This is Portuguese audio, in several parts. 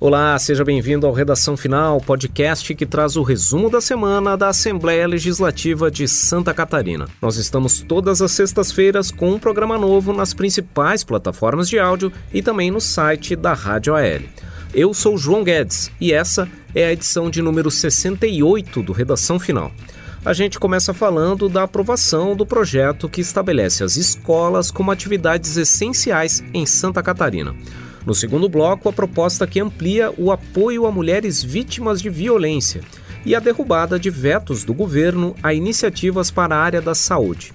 Olá, seja bem-vindo ao Redação Final, podcast que traz o resumo da semana da Assembleia Legislativa de Santa Catarina. Nós estamos todas as sextas-feiras com um programa novo nas principais plataformas de áudio e também no site da Rádio AL. Eu sou João Guedes e essa é a edição de número 68 do Redação Final. A gente começa falando da aprovação do projeto que estabelece as escolas como atividades essenciais em Santa Catarina. No segundo bloco, a proposta que amplia o apoio a mulheres vítimas de violência e a derrubada de vetos do governo a iniciativas para a área da saúde.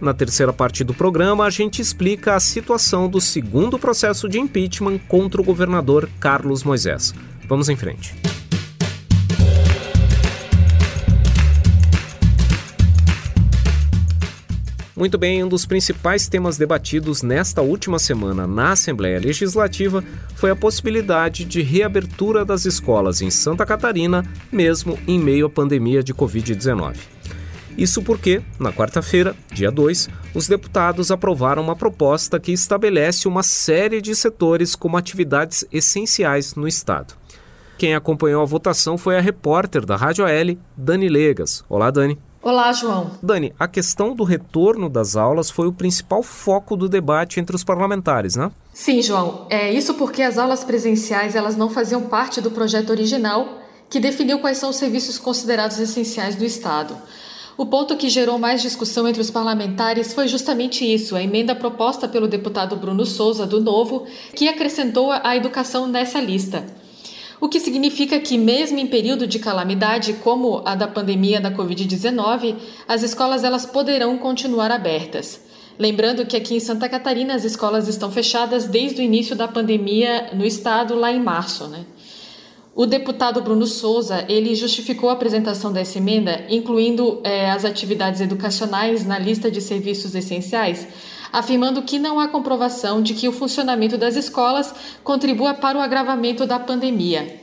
Na terceira parte do programa, a gente explica a situação do segundo processo de impeachment contra o governador Carlos Moisés. Vamos em frente. Muito bem, um dos principais temas debatidos nesta última semana na Assembleia Legislativa foi a possibilidade de reabertura das escolas em Santa Catarina, mesmo em meio à pandemia de Covid-19. Isso porque, na quarta-feira, dia 2, os deputados aprovaram uma proposta que estabelece uma série de setores como atividades essenciais no Estado. Quem acompanhou a votação foi a repórter da Rádio AL, Dani Legas. Olá, Dani. Olá, João. Dani, a questão do retorno das aulas foi o principal foco do debate entre os parlamentares, né? Sim, João. É isso porque as aulas presenciais elas não faziam parte do projeto original que definiu quais são os serviços considerados essenciais do Estado. O ponto que gerou mais discussão entre os parlamentares foi justamente isso, a emenda proposta pelo deputado Bruno Souza, do Novo, que acrescentou a educação nessa lista o que significa que, mesmo em período de calamidade como a da pandemia da Covid-19, as escolas elas poderão continuar abertas. Lembrando que aqui em Santa Catarina as escolas estão fechadas desde o início da pandemia no estado, lá em março. Né? O deputado Bruno Souza ele justificou a apresentação dessa emenda, incluindo é, as atividades educacionais na lista de serviços essenciais, afirmando que não há comprovação de que o funcionamento das escolas contribua para o agravamento da pandemia.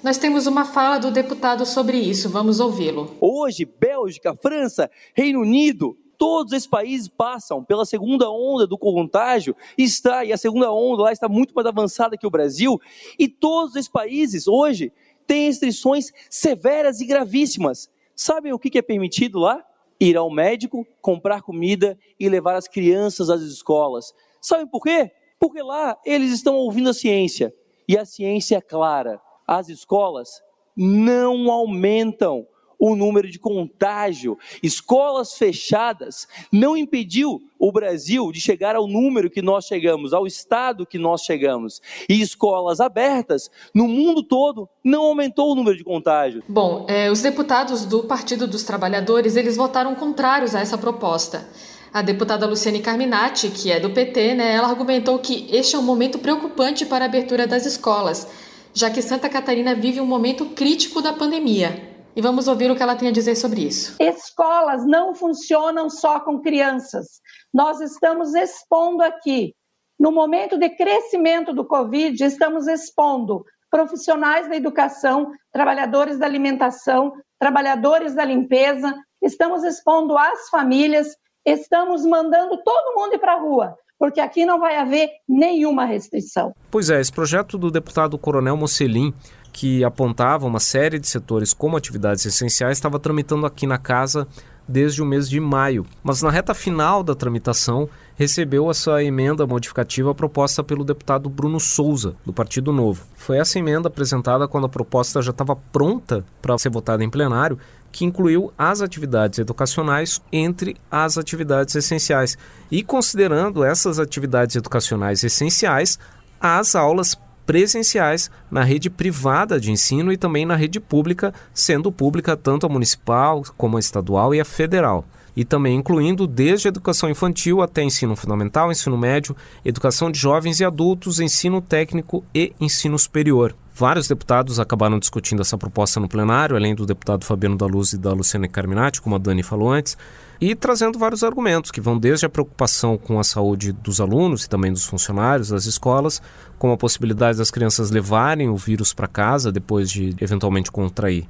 Nós temos uma fala do deputado sobre isso, vamos ouvi-lo. Hoje, Bélgica, França, Reino Unido, todos esses países passam pela segunda onda do contágio, está, e a segunda onda lá está muito mais avançada que o Brasil, e todos esses países hoje têm restrições severas e gravíssimas. Sabem o que é permitido lá? Ir ao médico, comprar comida e levar as crianças às escolas. Sabem por quê? Porque lá eles estão ouvindo a ciência. E a ciência é clara: as escolas não aumentam o número de contágio. Escolas fechadas não impediu o Brasil de chegar ao número que nós chegamos, ao estado que nós chegamos. E escolas abertas no mundo todo não aumentou o número de contágio. Bom, é, os deputados do Partido dos Trabalhadores eles votaram contrários a essa proposta. A deputada Luciane Carminati, que é do PT, né, ela argumentou que este é um momento preocupante para a abertura das escolas, já que Santa Catarina vive um momento crítico da pandemia. E vamos ouvir o que ela tem a dizer sobre isso. Escolas não funcionam só com crianças. Nós estamos expondo aqui, no momento de crescimento do Covid, estamos expondo profissionais da educação, trabalhadores da alimentação, trabalhadores da limpeza, estamos expondo as famílias, estamos mandando todo mundo ir para a rua porque aqui não vai haver nenhuma restrição. Pois é, esse projeto do deputado Coronel Mocelin que apontava uma série de setores como atividades essenciais, estava tramitando aqui na casa desde o mês de maio. Mas na reta final da tramitação, recebeu essa emenda modificativa proposta pelo deputado Bruno Souza, do Partido Novo. Foi essa emenda apresentada quando a proposta já estava pronta para ser votada em plenário, que incluiu as atividades educacionais entre as atividades essenciais. E considerando essas atividades educacionais essenciais, as aulas presenciais na rede privada de ensino e também na rede pública, sendo pública tanto a municipal como a estadual e a federal. E também incluindo desde educação infantil até ensino fundamental, ensino médio, educação de jovens e adultos, ensino técnico e ensino superior. Vários deputados acabaram discutindo essa proposta no plenário, além do deputado Fabiano da Luz e da Luciana Carminati, como a Dani falou antes, e trazendo vários argumentos que vão desde a preocupação com a saúde dos alunos e também dos funcionários das escolas, como a possibilidade das crianças levarem o vírus para casa depois de eventualmente contrair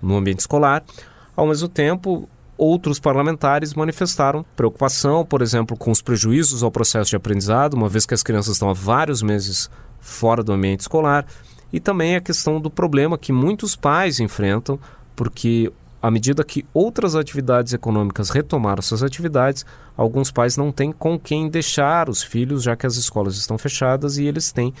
no ambiente escolar. Ao mesmo tempo, outros parlamentares manifestaram preocupação, por exemplo, com os prejuízos ao processo de aprendizado, uma vez que as crianças estão há vários meses fora do ambiente escolar e também a questão do problema que muitos pais enfrentam, porque à medida que outras atividades econômicas retomaram suas atividades, alguns pais não têm com quem deixar os filhos, já que as escolas estão fechadas e eles têm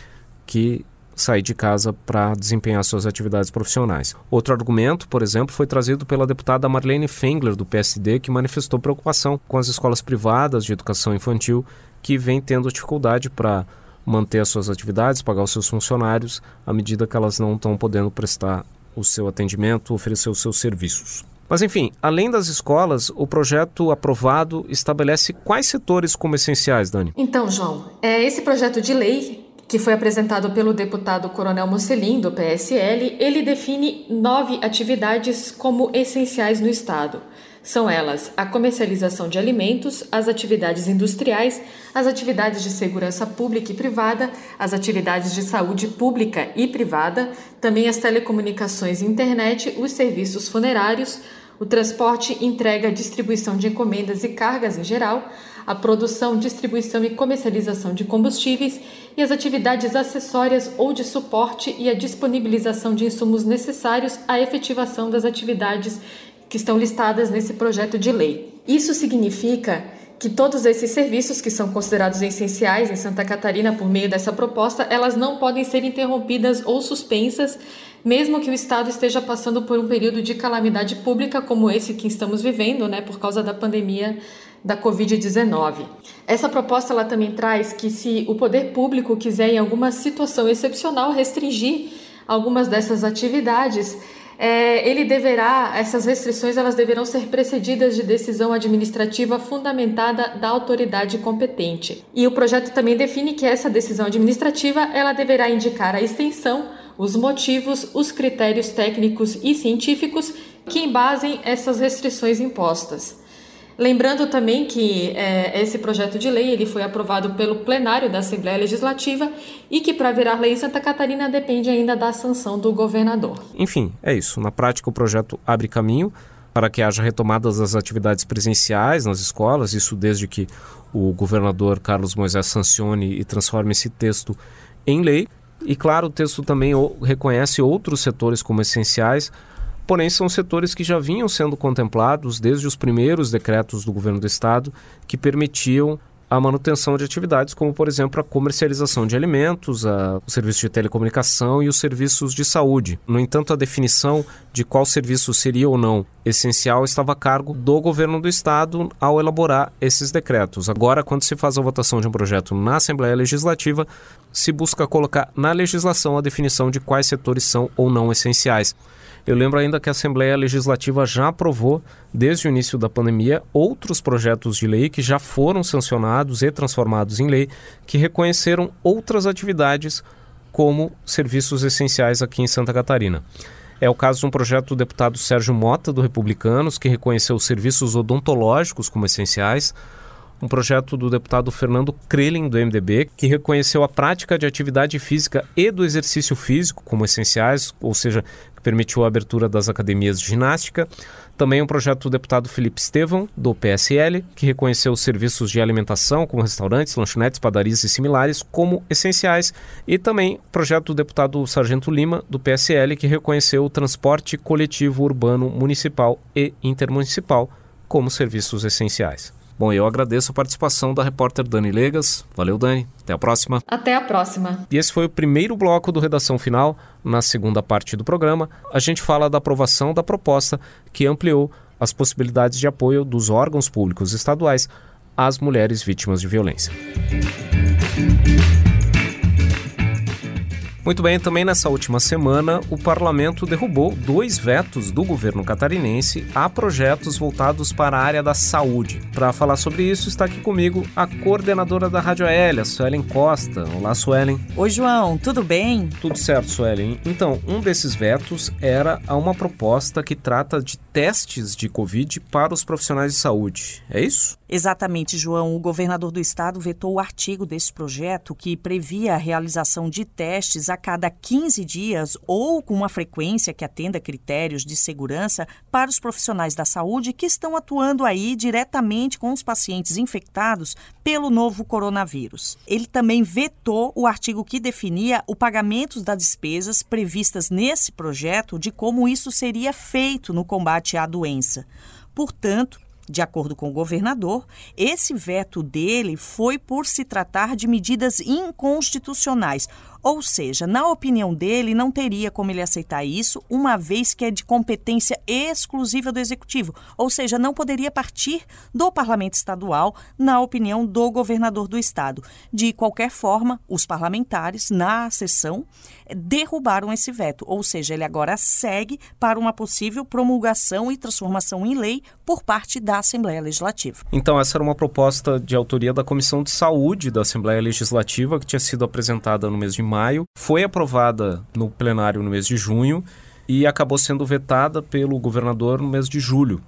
que sair de casa para desempenhar suas atividades profissionais. Outro argumento, por exemplo, foi trazido pela deputada Marlene Fengler, do PSD, que manifestou preocupação com as escolas privadas de educação infantil que vêm tendo dificuldade para manter as suas atividades, pagar os seus funcionários, à medida que elas não estão podendo prestar o seu atendimento, oferecer os seus serviços. Mas enfim, além das escolas, o projeto aprovado estabelece quais setores como essenciais, Dani? Então, João, é esse projeto de lei que foi apresentado pelo deputado Coronel Mocelin, do PSL, ele define nove atividades como essenciais no Estado. São elas a comercialização de alimentos, as atividades industriais, as atividades de segurança pública e privada, as atividades de saúde pública e privada, também as telecomunicações e internet, os serviços funerários, o transporte, entrega, distribuição de encomendas e cargas em geral, a produção, distribuição e comercialização de combustíveis e as atividades acessórias ou de suporte e a disponibilização de insumos necessários à efetivação das atividades que estão listadas nesse projeto de lei. Isso significa que todos esses serviços que são considerados essenciais em Santa Catarina por meio dessa proposta, elas não podem ser interrompidas ou suspensas, mesmo que o estado esteja passando por um período de calamidade pública como esse que estamos vivendo, né, por causa da pandemia da Covid-19. Essa proposta ela também traz que se o poder público quiser em alguma situação excepcional restringir algumas dessas atividades, é, ele deverá, essas restrições elas deverão ser precedidas de decisão administrativa fundamentada da autoridade competente. E o projeto também define que essa decisão administrativa ela deverá indicar a extensão, os motivos, os critérios técnicos e científicos que embasem essas restrições impostas. Lembrando também que é, esse projeto de lei ele foi aprovado pelo plenário da Assembleia Legislativa e que para virar lei Santa Catarina depende ainda da sanção do governador. Enfim, é isso. Na prática, o projeto abre caminho para que haja retomadas das atividades presenciais nas escolas, isso desde que o governador Carlos Moisés sancione e transforme esse texto em lei. E claro, o texto também reconhece outros setores como essenciais, porém são setores que já vinham sendo contemplados desde os primeiros decretos do governo do estado que permitiam a manutenção de atividades, como por exemplo a comercialização de alimentos, a, o serviço de telecomunicação e os serviços de saúde. No entanto, a definição de qual serviço seria ou não essencial estava a cargo do governo do estado ao elaborar esses decretos. Agora, quando se faz a votação de um projeto na Assembleia Legislativa, se busca colocar na legislação a definição de quais setores são ou não essenciais. Eu lembro ainda que a Assembleia Legislativa já aprovou, desde o início da pandemia, outros projetos de lei que já foram sancionados e transformados em lei, que reconheceram outras atividades como serviços essenciais aqui em Santa Catarina. É o caso de um projeto do deputado Sérgio Mota, do Republicanos, que reconheceu os serviços odontológicos como essenciais um projeto do deputado Fernando Krelin, do MDB, que reconheceu a prática de atividade física e do exercício físico como essenciais, ou seja, que permitiu a abertura das academias de ginástica. Também um projeto do deputado Felipe Estevão, do PSL, que reconheceu os serviços de alimentação, como restaurantes, lanchonetes, padarias e similares, como essenciais. E também o projeto do deputado Sargento Lima, do PSL, que reconheceu o transporte coletivo urbano municipal e intermunicipal como serviços essenciais. Bom, eu agradeço a participação da repórter Dani Legas. Valeu, Dani. Até a próxima. Até a próxima. E esse foi o primeiro bloco do Redação Final. Na segunda parte do programa, a gente fala da aprovação da proposta que ampliou as possibilidades de apoio dos órgãos públicos estaduais às mulheres vítimas de violência. Muito bem, também nessa última semana, o parlamento derrubou dois vetos do governo catarinense a projetos voltados para a área da saúde. Para falar sobre isso, está aqui comigo a coordenadora da Rádio Aérea, Suelen Costa. Olá, Suelen. Oi, João, tudo bem? Tudo certo, Suelen. Então, um desses vetos era a uma proposta que trata de testes de Covid para os profissionais de saúde. É isso? Exatamente, João. O governador do estado vetou o artigo desse projeto que previa a realização de testes a cada 15 dias ou com uma frequência que atenda critérios de segurança para os profissionais da saúde que estão atuando aí diretamente com os pacientes infectados pelo novo coronavírus. Ele também vetou o artigo que definia o pagamento das despesas previstas nesse projeto de como isso seria feito no combate à doença. Portanto, de acordo com o governador, esse veto dele foi por se tratar de medidas inconstitucionais, ou seja, na opinião dele, não teria como ele aceitar isso, uma vez que é de competência exclusiva do executivo, ou seja, não poderia partir do parlamento estadual, na opinião do governador do estado. De qualquer forma, os parlamentares, na sessão, derrubaram esse veto, ou seja, ele agora segue para uma possível promulgação e transformação em lei por parte da Assembleia Legislativa. Então, essa era uma proposta de autoria da Comissão de Saúde da Assembleia Legislativa, que tinha sido apresentada no mês de maio, foi aprovada no plenário no mês de junho e acabou sendo vetada pelo governador no mês de julho.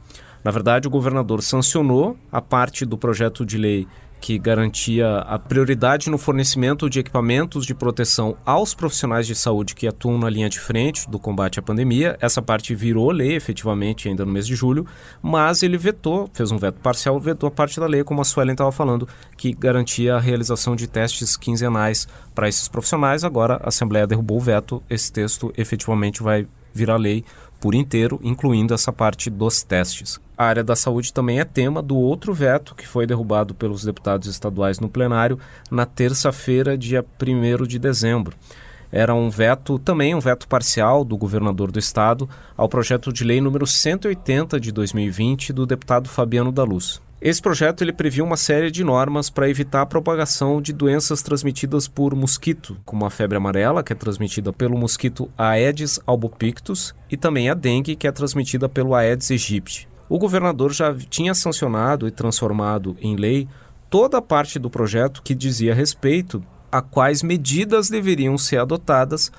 Na verdade, o governador sancionou a parte do projeto de lei que garantia a prioridade no fornecimento de equipamentos de proteção aos profissionais de saúde que atuam na linha de frente do combate à pandemia. Essa parte virou lei efetivamente ainda no mês de julho, mas ele vetou, fez um veto parcial, vetou a parte da lei, como a Suelen estava falando, que garantia a realização de testes quinzenais para esses profissionais. Agora a Assembleia derrubou o veto, esse texto efetivamente vai virar lei por inteiro, incluindo essa parte dos testes. A área da saúde também é tema do outro veto que foi derrubado pelos deputados estaduais no plenário na terça-feira, dia 1 de dezembro. Era um veto, também um veto parcial do governador do estado ao projeto de lei número 180 de 2020 do deputado Fabiano da Luz. Esse projeto ele previa uma série de normas para evitar a propagação de doenças transmitidas por mosquito, como a febre amarela, que é transmitida pelo mosquito Aedes albopictus, e também a dengue, que é transmitida pelo Aedes aegypti. O governador já tinha sancionado e transformado em lei toda a parte do projeto que dizia respeito a quais medidas deveriam ser adotadas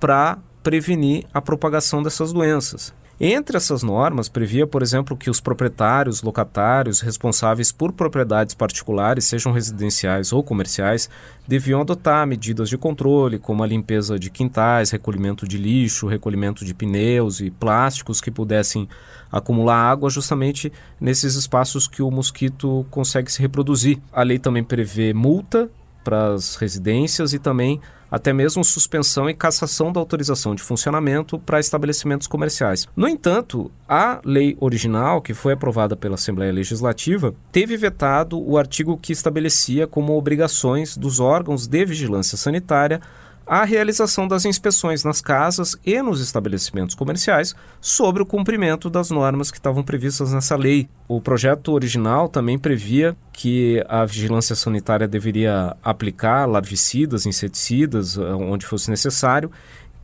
para prevenir a propagação dessas doenças. Entre essas normas, previa, por exemplo, que os proprietários, locatários responsáveis por propriedades particulares, sejam residenciais ou comerciais, deviam adotar medidas de controle, como a limpeza de quintais, recolhimento de lixo, recolhimento de pneus e plásticos que pudessem acumular água justamente nesses espaços que o mosquito consegue se reproduzir. A lei também prevê multa para as residências e também até mesmo suspensão e cassação da autorização de funcionamento para estabelecimentos comerciais. No entanto, a lei original, que foi aprovada pela Assembleia Legislativa, teve vetado o artigo que estabelecia como obrigações dos órgãos de vigilância sanitária a realização das inspeções nas casas e nos estabelecimentos comerciais sobre o cumprimento das normas que estavam previstas nessa lei. O projeto original também previa que a vigilância sanitária deveria aplicar larvicidas, inseticidas, eh, onde fosse necessário,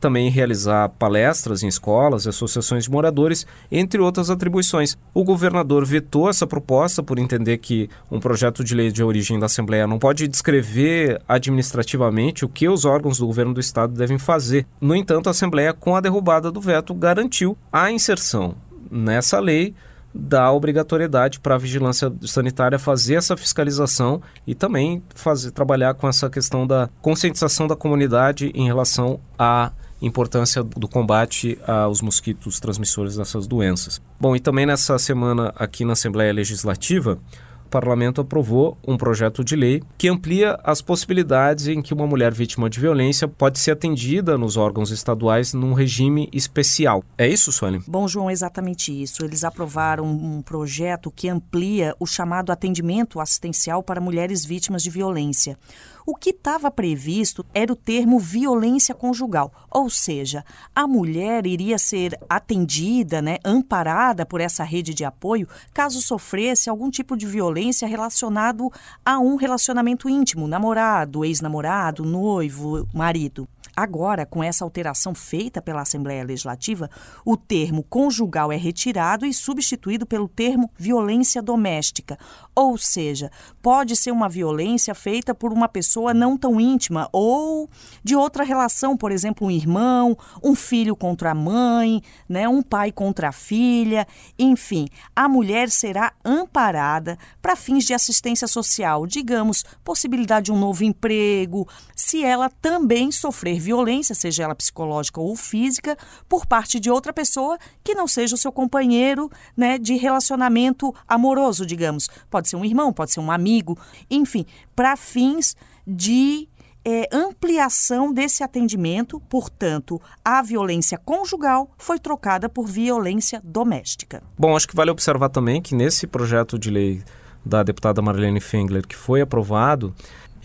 também realizar palestras em escolas e associações de moradores, entre outras atribuições. O governador vetou essa proposta por entender que um projeto de lei de origem da Assembleia não pode descrever administrativamente o que os órgãos do governo do estado devem fazer. No entanto, a Assembleia, com a derrubada do veto, garantiu a inserção nessa lei da obrigatoriedade para a vigilância sanitária fazer essa fiscalização e também fazer trabalhar com essa questão da conscientização da comunidade em relação a importância do combate aos mosquitos transmissores dessas doenças. Bom, e também nessa semana aqui na Assembleia Legislativa, o parlamento aprovou um projeto de lei que amplia as possibilidades em que uma mulher vítima de violência pode ser atendida nos órgãos estaduais num regime especial. É isso, Sueli? Bom, João, exatamente isso. Eles aprovaram um projeto que amplia o chamado atendimento assistencial para mulheres vítimas de violência. O que estava previsto era o termo violência conjugal, ou seja, a mulher iria ser atendida, né, amparada por essa rede de apoio caso sofresse algum tipo de violência relacionado a um relacionamento íntimo, namorado, ex-namorado, noivo, marido. Agora, com essa alteração feita pela Assembleia Legislativa, o termo conjugal é retirado e substituído pelo termo violência doméstica. Ou seja, pode ser uma violência feita por uma pessoa não tão íntima ou de outra relação, por exemplo, um irmão, um filho contra a mãe, né, um pai contra a filha, enfim, a mulher será amparada para fins de assistência social, digamos, possibilidade de um novo emprego, se ela também sofrer violência, seja ela psicológica ou física, por parte de outra pessoa que não seja o seu companheiro né, de relacionamento amoroso, digamos. Pode ser um irmão, pode ser um amigo, enfim, para fins de é, ampliação desse atendimento, portanto, a violência conjugal foi trocada por violência doméstica. Bom, acho que vale observar também que nesse projeto de lei da deputada Marlene Fengler que foi aprovado,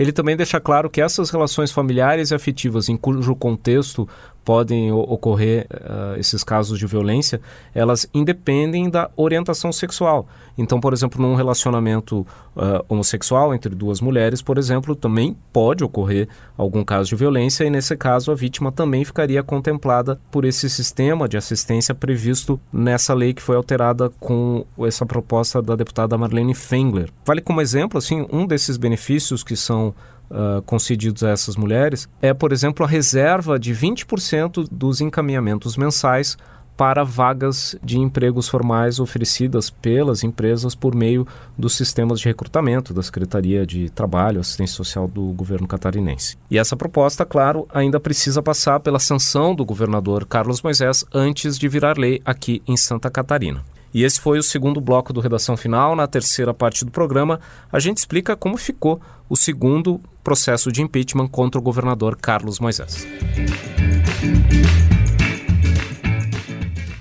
ele também deixa claro que essas relações familiares e afetivas em cujo contexto podem ocorrer uh, esses casos de violência, elas independem da orientação sexual. Então, por exemplo, num relacionamento uh, homossexual entre duas mulheres, por exemplo, também pode ocorrer algum caso de violência e, nesse caso, a vítima também ficaria contemplada por esse sistema de assistência previsto nessa lei que foi alterada com essa proposta da deputada Marlene Fengler. Vale como exemplo, assim, um desses benefícios que são uh, concedidos a essas mulheres é, por exemplo, a reserva de 20% dos encaminhamentos mensais para vagas de empregos formais oferecidas pelas empresas por meio dos sistemas de recrutamento da Secretaria de Trabalho, Assistência Social do governo catarinense. E essa proposta, claro, ainda precisa passar pela sanção do governador Carlos Moisés antes de virar lei aqui em Santa Catarina. E esse foi o segundo bloco do Redação Final. Na terceira parte do programa, a gente explica como ficou o segundo processo de impeachment contra o governador Carlos Moisés.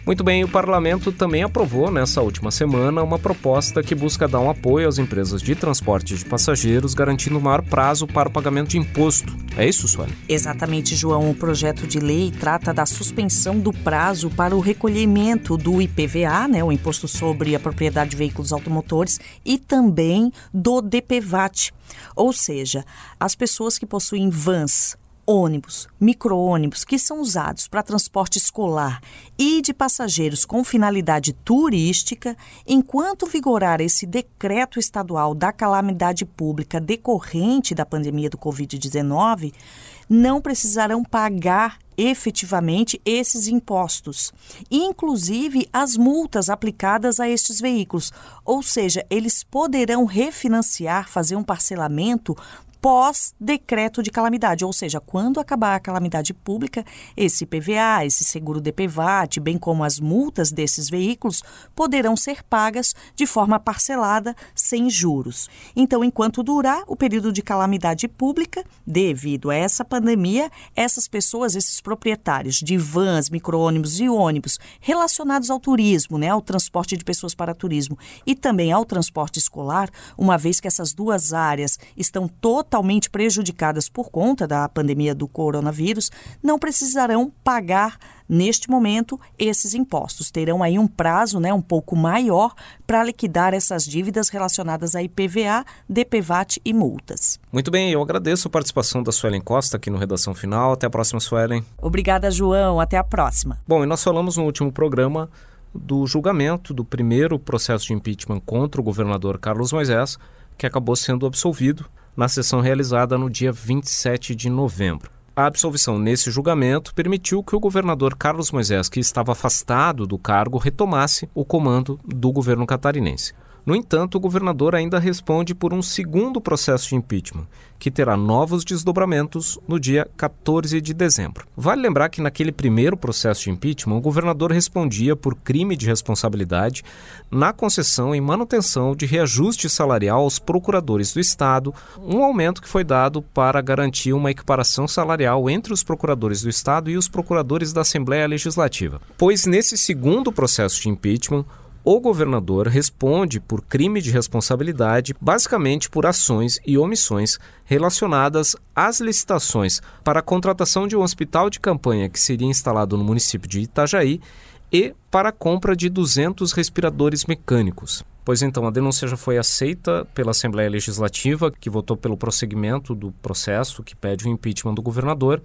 Muito bem, o parlamento também aprovou nessa última semana uma proposta que busca dar um apoio às empresas de transporte de passageiros, garantindo um maior prazo para o pagamento de imposto. É isso, Suane? Exatamente, João. O projeto de lei trata da suspensão do prazo para o recolhimento do IPVA, né, o Imposto sobre a Propriedade de Veículos Automotores, e também do DPVAT. Ou seja, as pessoas que possuem vans ônibus, micro-ônibus que são usados para transporte escolar e de passageiros com finalidade turística, enquanto vigorar esse decreto estadual da calamidade pública decorrente da pandemia do Covid-19, não precisarão pagar efetivamente esses impostos, inclusive as multas aplicadas a estes veículos. Ou seja, eles poderão refinanciar, fazer um parcelamento pós-decreto de calamidade, ou seja, quando acabar a calamidade pública, esse PVA, esse seguro DPVAT, bem como as multas desses veículos, poderão ser pagas de forma parcelada, sem juros. Então, enquanto durar o período de calamidade pública, devido a essa pandemia, essas pessoas, esses proprietários de vans, micro-ônibus e ônibus relacionados ao turismo, né, ao transporte de pessoas para turismo e também ao transporte escolar, uma vez que essas duas áreas estão totalmente totalmente prejudicadas por conta da pandemia do coronavírus não precisarão pagar neste momento esses impostos. Terão aí um prazo né, um pouco maior para liquidar essas dívidas relacionadas a IPVA, DPVAT e multas. Muito bem, eu agradeço a participação da Suelen Costa aqui no Redação Final. Até a próxima, Suelen. Obrigada, João. Até a próxima. Bom, e nós falamos no último programa do julgamento do primeiro processo de impeachment contra o governador Carlos Moisés, que acabou sendo absolvido na sessão realizada no dia 27 de novembro. A absolvição nesse julgamento permitiu que o governador Carlos Moisés, que estava afastado do cargo, retomasse o comando do governo catarinense. No entanto, o governador ainda responde por um segundo processo de impeachment, que terá novos desdobramentos no dia 14 de dezembro. Vale lembrar que naquele primeiro processo de impeachment, o governador respondia por crime de responsabilidade na concessão e manutenção de reajuste salarial aos procuradores do Estado, um aumento que foi dado para garantir uma equiparação salarial entre os procuradores do Estado e os procuradores da Assembleia Legislativa. Pois nesse segundo processo de impeachment, o governador responde por crime de responsabilidade, basicamente por ações e omissões relacionadas às licitações para a contratação de um hospital de campanha que seria instalado no município de Itajaí e para a compra de 200 respiradores mecânicos. Pois então, a denúncia já foi aceita pela Assembleia Legislativa, que votou pelo prosseguimento do processo que pede o impeachment do governador.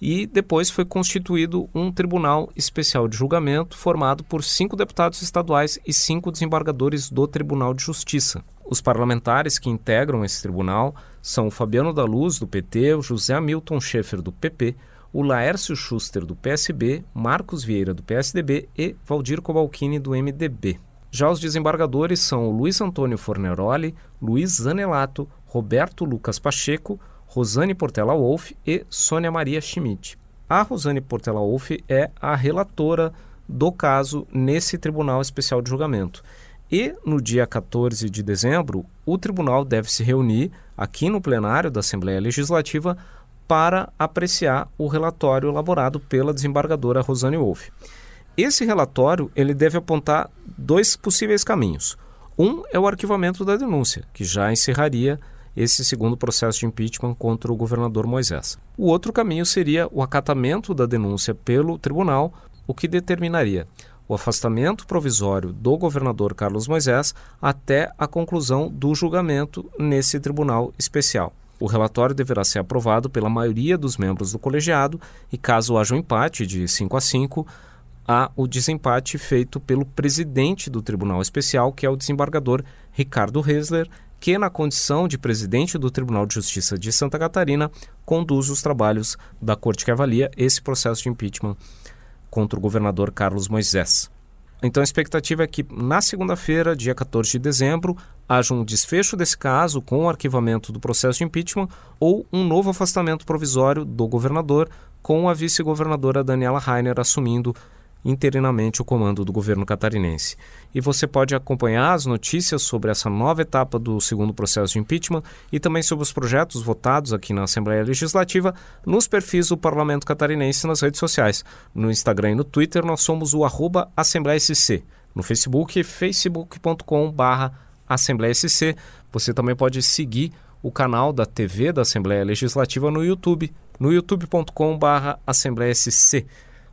E depois foi constituído um Tribunal Especial de Julgamento formado por cinco deputados estaduais e cinco desembargadores do Tribunal de Justiça. Os parlamentares que integram esse tribunal são o Fabiano da Luz, do PT, o José Hamilton Schaeffer, do PP, o Laércio Schuster, do PSB, Marcos Vieira, do PSDB e Valdir Cobalcini, do MDB. Já os desembargadores são o Luiz Antônio Forneroli, Luiz Zanelato, Roberto Lucas Pacheco, Rosane Portela Wolff e Sônia Maria Schmidt. A Rosane Portela Wolff é a relatora do caso nesse Tribunal Especial de Julgamento. E no dia 14 de dezembro, o tribunal deve se reunir aqui no plenário da Assembleia Legislativa para apreciar o relatório elaborado pela desembargadora Rosane Wolff. Esse relatório ele deve apontar dois possíveis caminhos. Um é o arquivamento da denúncia, que já encerraria esse segundo processo de impeachment contra o governador Moisés. O outro caminho seria o acatamento da denúncia pelo tribunal, o que determinaria o afastamento provisório do governador Carlos Moisés até a conclusão do julgamento nesse tribunal especial. O relatório deverá ser aprovado pela maioria dos membros do colegiado e, caso haja um empate de 5 a 5, há o desempate feito pelo presidente do Tribunal Especial, que é o desembargador Ricardo Hesler, que, na condição de presidente do Tribunal de Justiça de Santa Catarina, conduz os trabalhos da corte que avalia esse processo de impeachment contra o governador Carlos Moisés. Então a expectativa é que na segunda-feira, dia 14 de dezembro, haja um desfecho desse caso com o arquivamento do processo de impeachment ou um novo afastamento provisório do governador com a vice-governadora Daniela Rainer assumindo interinamente o comando do governo catarinense. E você pode acompanhar as notícias sobre essa nova etapa do segundo processo de impeachment e também sobre os projetos votados aqui na Assembleia Legislativa nos perfis do Parlamento Catarinense nas redes sociais. No Instagram e no Twitter nós somos o arroba Assembleia SC. No Facebook, facebook.com.br Assembleia SC. Você também pode seguir o canal da TV da Assembleia Legislativa no YouTube, no youtube.com.br Assembleia SC.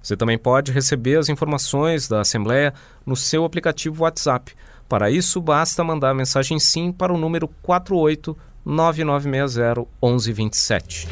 Você também pode receber as informações da Assembleia no seu aplicativo WhatsApp. Para isso, basta mandar a mensagem SIM para o número 48 9960 1127.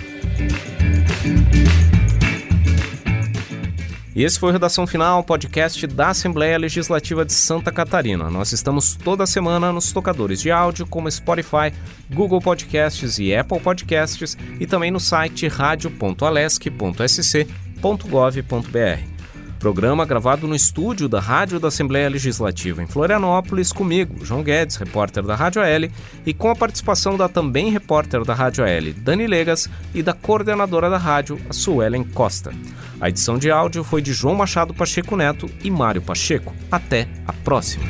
E esse foi o Redação Final, podcast da Assembleia Legislativa de Santa Catarina. Nós estamos toda semana nos tocadores de áudio como Spotify, Google Podcasts e Apple Podcasts e também no site radio.alesc.sc www.assembleia.gov.br. Programa gravado no estúdio da Rádio da Assembleia Legislativa em Florianópolis, comigo, João Guedes, repórter da Rádio AL, e com a participação da também repórter da Rádio AL, Dani Legas, e da coordenadora da rádio, a Suelen Costa. A edição de áudio foi de João Machado Pacheco Neto e Mário Pacheco. Até a próxima!